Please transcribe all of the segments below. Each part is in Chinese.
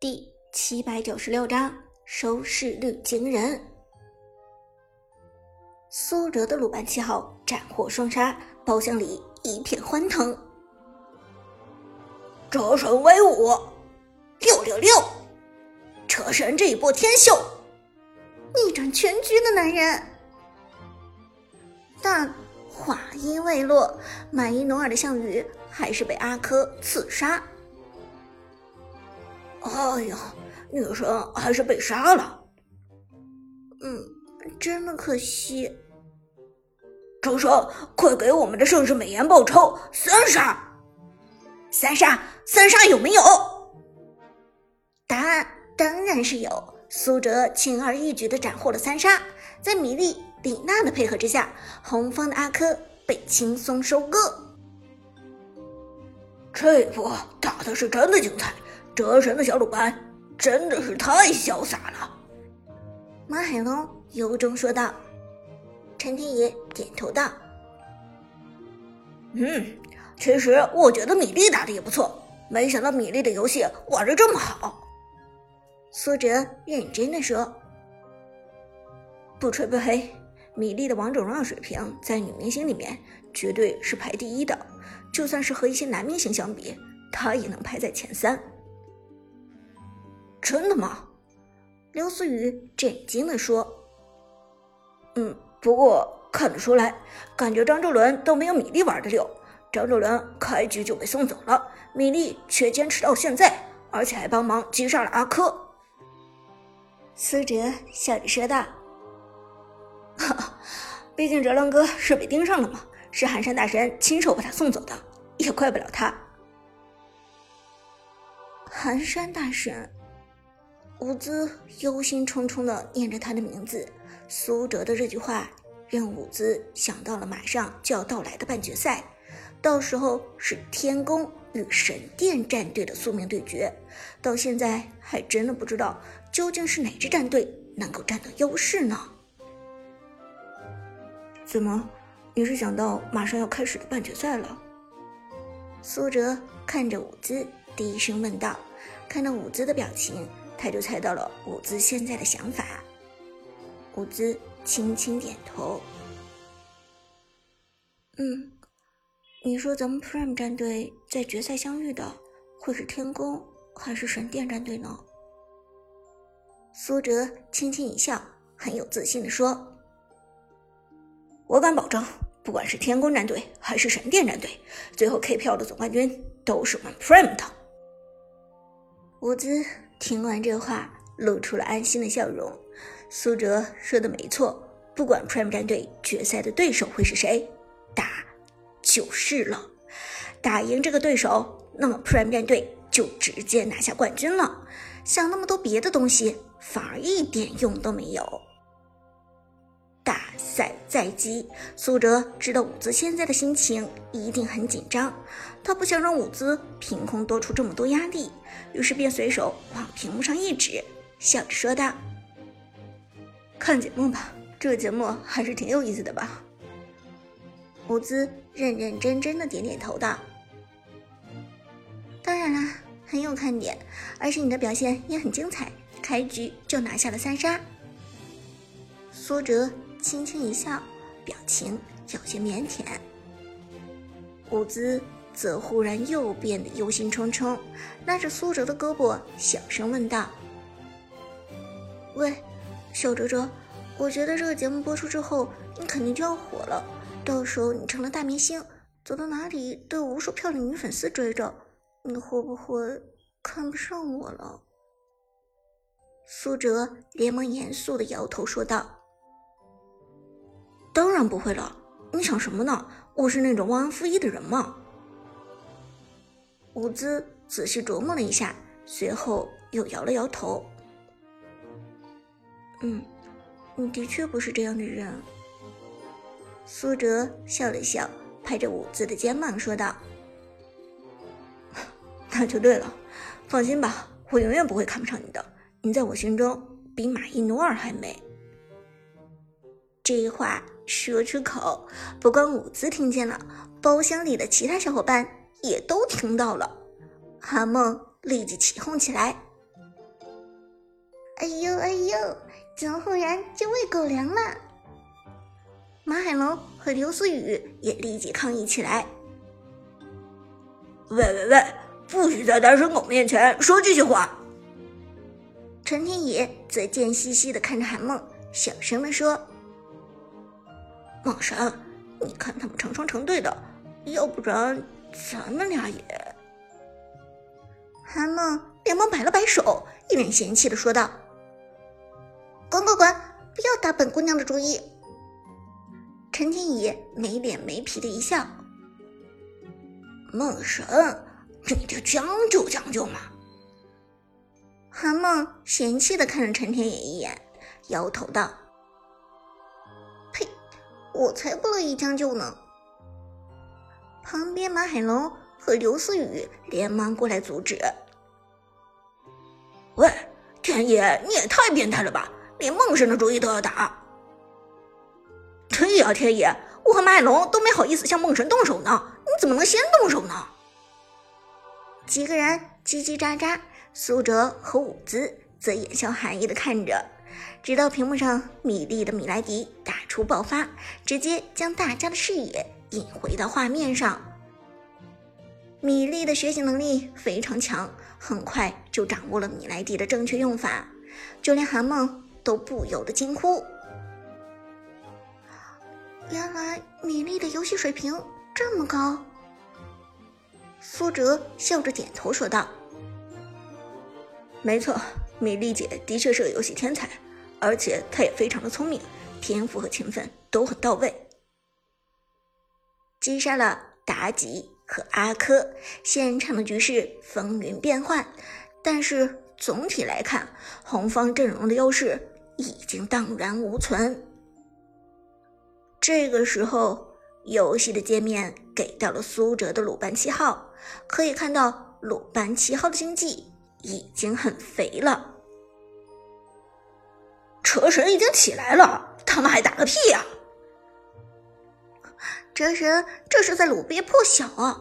第七百九十六章收视率惊人。苏哲的鲁班七号斩获双杀，包厢里一片欢腾。折神威武，六六六！车神这一波天秀，逆转全局的男人。但话音未落，满一努尔的项羽还是被阿珂刺杀。哎呀，女神还是被杀了。嗯，真的可惜。周生，快给我们的盛世美颜报仇！三杀，三杀，三杀有没有？答案当然是有。苏哲轻而易举的斩获了三杀，在米莉、李娜的配合之下，红方的阿珂被轻松收割。这波打的是真的精彩。折神的小鲁班真的是太潇洒了，马海龙由衷说道。陈天野点头道：“嗯，其实我觉得米粒打的也不错，没想到米粒的游戏玩的这么好。”苏哲认真的说：“不吹不黑，米粒的王者荣耀水平在女明星里面绝对是排第一的，就算是和一些男明星相比，她也能排在前三。”真的吗？刘思雨震惊的说：“嗯，不过看得出来，感觉张周伦都没有米粒玩的溜。张周伦开局就被送走了，米粒却坚持到现在，而且还帮忙击杀了阿珂。”苏哲笑着说道：“，毕竟哲伦哥是被盯上了嘛，是寒山大神亲手把他送走的，也怪不了他。”寒山大神。伍兹忧心忡忡地念着他的名字，苏哲的这句话让伍兹想到了马上就要到来的半决赛，到时候是天宫与神殿战队的宿命对决。到现在还真的不知道究竟是哪支战队能够占到优势呢？怎么，你是想到马上要开始的半决赛了？苏哲看着伍兹，低声问道。看到伍兹的表情。他就猜到了伍兹现在的想法，伍兹轻轻点头。嗯，你说咱们 Prime 战队在决赛相遇的会是天宫还是神殿战队呢？苏哲轻轻一笑，很有自信的说：“我敢保证，不管是天宫战队还是神殿战队，最后 K 票的总冠军都是我们 Prime 的。”伍兹。听完这话，露出了安心的笑容。苏哲说的没错，不管 Prime 战队决赛的对手会是谁，打就是了。打赢这个对手，那么 Prime 战队就直接拿下冠军了。想那么多别的东西，反而一点用都没有。大赛在即，苏哲知道伍兹现在的心情一定很紧张，他不想让伍兹凭空多出这么多压力，于是便随手往屏幕上一指，笑着说道：“看节目吧，这个节目还是挺有意思的吧？”伍兹认认真真的点点头道：“当然啦，很有看点，而且你的表现也很精彩，开局就拿下了三杀。”苏哲。轻轻一笑，表情有些腼腆。伍兹则忽然又变得忧心忡忡，拉着苏哲的胳膊，小声问道：“喂，小哲哲，我觉得这个节目播出之后，你肯定就要火了。到时候你成了大明星，走到哪里都有无数漂亮女粉丝追着，你会不会看不上我了？”苏哲连忙严肃的摇头说道。当然不会了，你想什么呢？我是那种忘恩负义的人吗？伍兹仔细琢磨了一下，随后又摇了摇头。嗯，你的确不是这样的人。苏哲笑了笑，拍着伍兹的肩膀说道：“ 那就对了，放心吧，我永远不会看不上你的。你在我心中比马伊努尔还美。”这一话。说出口，不光伍兹听见了，包厢里的其他小伙伴也都听到了。韩梦立即起哄起来：“哎呦哎呦，怎么忽然就喂狗粮了？马海龙和刘思雨也立即抗议起来。喂喂喂，不许在单身狗面前说这些话！陈天野则贱兮兮的看着韩梦，小声的说：“梦神，你看他们成双成对的，要不然咱们俩也……”韩梦连忙摆了摆手，一脸嫌弃的说道：“滚滚滚，不要打本姑娘的主意！”陈天野没脸没皮的一笑。梦神，你就将就将就嘛！韩梦嫌弃的看了陈天野一眼，摇头道：“呸，我才不乐意将就呢！”旁边马海龙和刘思雨连忙过来阻止：“喂，天野，你也太变态了吧！连梦神的主意都要打！”“对呀，天野，我和马海龙都没好意思向梦神动手呢。”你怎么能先动手呢？几个人叽叽喳喳，苏哲和伍兹则眼笑含意的看着，直到屏幕上米粒的米莱迪打出爆发，直接将大家的视野引回到画面上。米粒的学习能力非常强，很快就掌握了米莱迪的正确用法，就连韩梦都不由得惊呼：“原来米粒的游戏水平……”这么高，苏哲笑着点头说道：“没错，米莉姐的确是个游戏天才，而且她也非常的聪明，天赋和勤奋都很到位。”击杀了妲己和阿珂，现场的局势风云变幻，但是总体来看，红方阵容的优势已经荡然无存。这个时候。游戏的界面给到了苏哲的鲁班七号，可以看到鲁班七号的经济已经很肥了。车神已经起来了，他们还打个屁呀！车神这是在鲁憋破晓啊！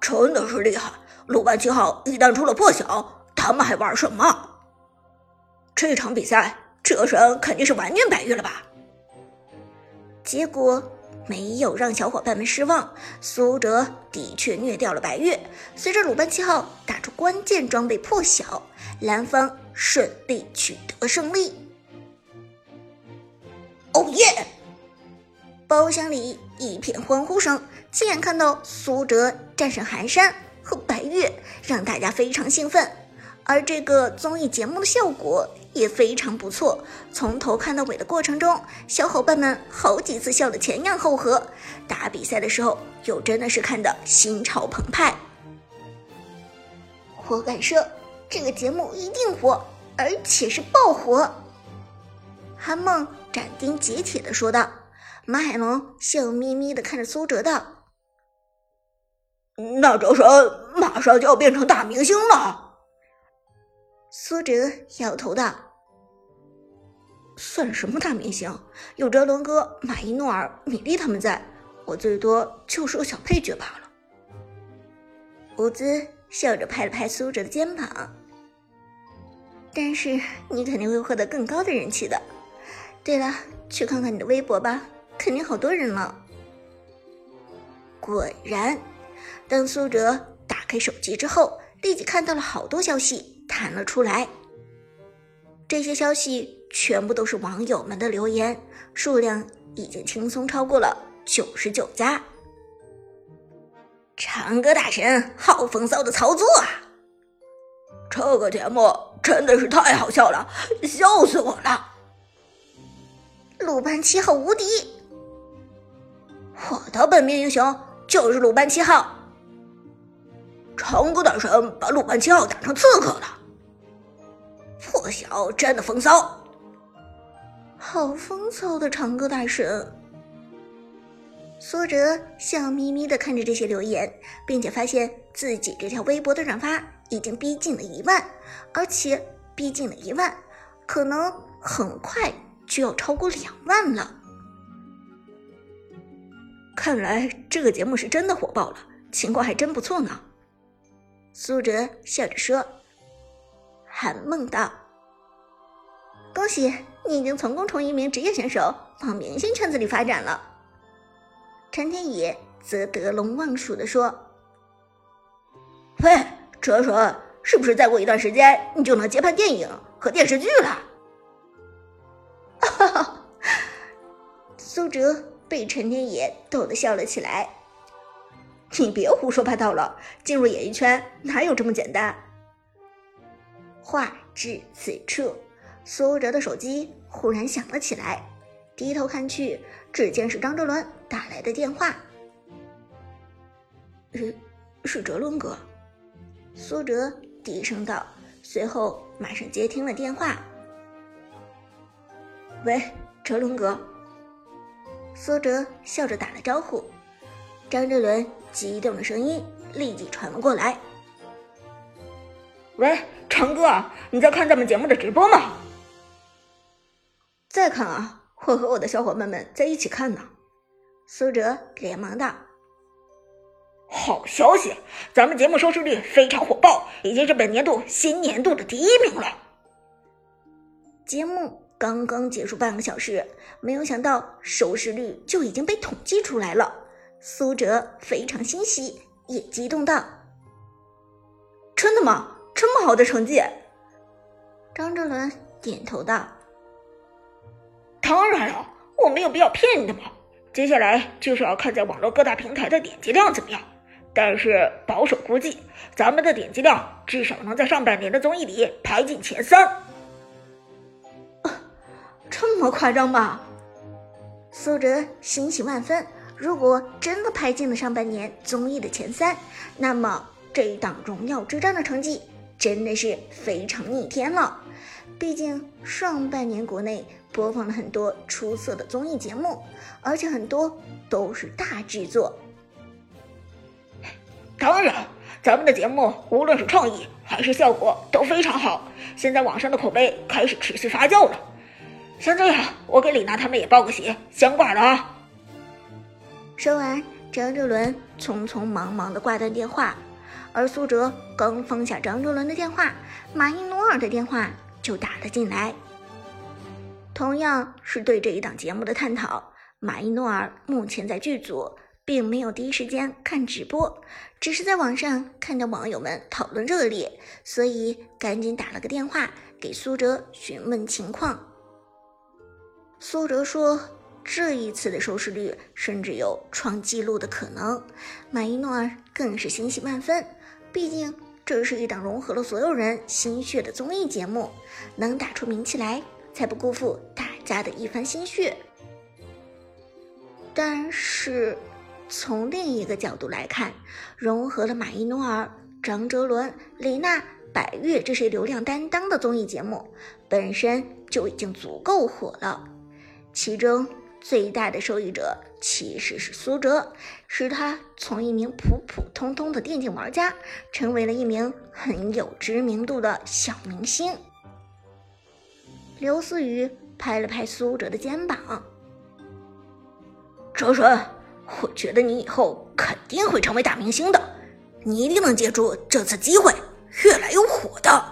真的是厉害，鲁班七号一旦出了破晓，他们还玩什么？这场比赛，车神肯定是完虐白玉了吧？结果没有让小伙伴们失望，苏哲的确虐掉了白月。随着鲁班七号打出关键装备破晓，蓝方顺利取得胜利。哦耶！包厢里一片欢呼声，亲眼看到苏哲战胜寒山和白月，让大家非常兴奋。而这个综艺节目的效果。也非常不错，从头看到尾的过程中，小伙伴们好几次笑得前仰后合。打比赛的时候，又真的是看得心潮澎湃。我敢说，这个节目一定火，而且是爆火。韩梦斩钉截铁的说道。马海龙笑眯眯的看着苏哲道：“那这是马上就要变成大明星了。”苏哲摇头道。算什么大明星？有哲伦哥、马伊诺尔、米莉他们在，我最多就是个小配角罢了。伍兹笑着拍了拍苏哲的肩膀。但是你肯定会获得更高的人气的。对了，去看看你的微博吧，肯定好多人了。果然，当苏哲打开手机之后，立即看到了好多消息弹了出来。这些消息。全部都是网友们的留言，数量已经轻松超过了九十九加。长歌大神好风骚的操作啊！这个节目真的是太好笑了，笑死我了！鲁班七号无敌，我的本命英雄就是鲁班七号。长歌大神把鲁班七号打成刺客了，破晓真的风骚。好风骚的长歌大神，苏哲笑眯眯的看着这些留言，并且发现自己这条微博的转发已经逼近了一万，而且逼近了一万，可能很快就要超过两万了。看来这个节目是真的火爆了，情况还真不错呢。苏哲笑着说：“韩梦道。”恭喜你已经成功从一名职业选手往明星圈子里发展了。陈天野则得陇望蜀地说：“喂，哲哲，是不是再过一段时间你就能接拍电影和电视剧了？”苏哲被陈天野逗得笑了起来。你别胡说八道了，进入演艺圈哪有这么简单？话至此处，苏哲的手机忽然响了起来，低头看去，只见是张哲伦打来的电话。是，是哲伦哥。苏哲低声道，随后马上接听了电话。喂，哲伦哥。苏哲笑着打了招呼。张哲伦激动的声音立即传了过来：“喂，成哥，你在看咱们节目的直播吗？”“在看啊，我和我的小伙伴们在一起看呢。”苏哲连忙道：“好消息，咱们节目收视率非常火爆，已经是本年度新年度的第一名了。”节目刚刚结束半个小时，没有想到收视率就已经被统计出来了。苏哲非常欣喜，也激动道：“真的吗？这么好的成绩？”张哲伦点头道：“当然了，我没有必要骗你的嘛。接下来就是要看在网络各大平台的点击量怎么样。但是保守估计，咱们的点击量至少能在上半年的综艺里排进前三。这么夸张吧？”苏哲欣喜万分。如果真的排进了上半年综艺的前三，那么这一档《荣耀之战》的成绩真的是非常逆天了。毕竟上半年国内播放了很多出色的综艺节目，而且很多都是大制作。当然，咱们的节目无论是创意还是效果都非常好，现在网上的口碑开始持续发酵了。先这样，我给李娜他们也报个喜，先挂了啊。说完，张哲伦匆匆忙忙地挂断电话，而苏哲刚放下张哲伦的电话，马伊努尔的电话就打了进来。同样是对这一档节目的探讨，马伊努尔目前在剧组，并没有第一时间看直播，只是在网上看到网友们讨论热烈，所以赶紧打了个电话给苏哲询问情况。苏哲说。这一次的收视率甚至有创纪录的可能，马伊诺尔更是欣喜万分。毕竟这是一档融合了所有人心血的综艺节目，能打出名气来，才不辜负大家的一番心血。但是从另一个角度来看，融合了马伊诺尔、张哲伦、李娜、百越这些流量担当的综艺节目，本身就已经足够火了，其中。最大的受益者其实是苏哲，使他从一名普普通通的电竞玩家，成为了一名很有知名度的小明星。刘思雨拍了拍苏哲的肩膀：“哲哲，我觉得你以后肯定会成为大明星的，你一定能借助这次机会，越来越火的。”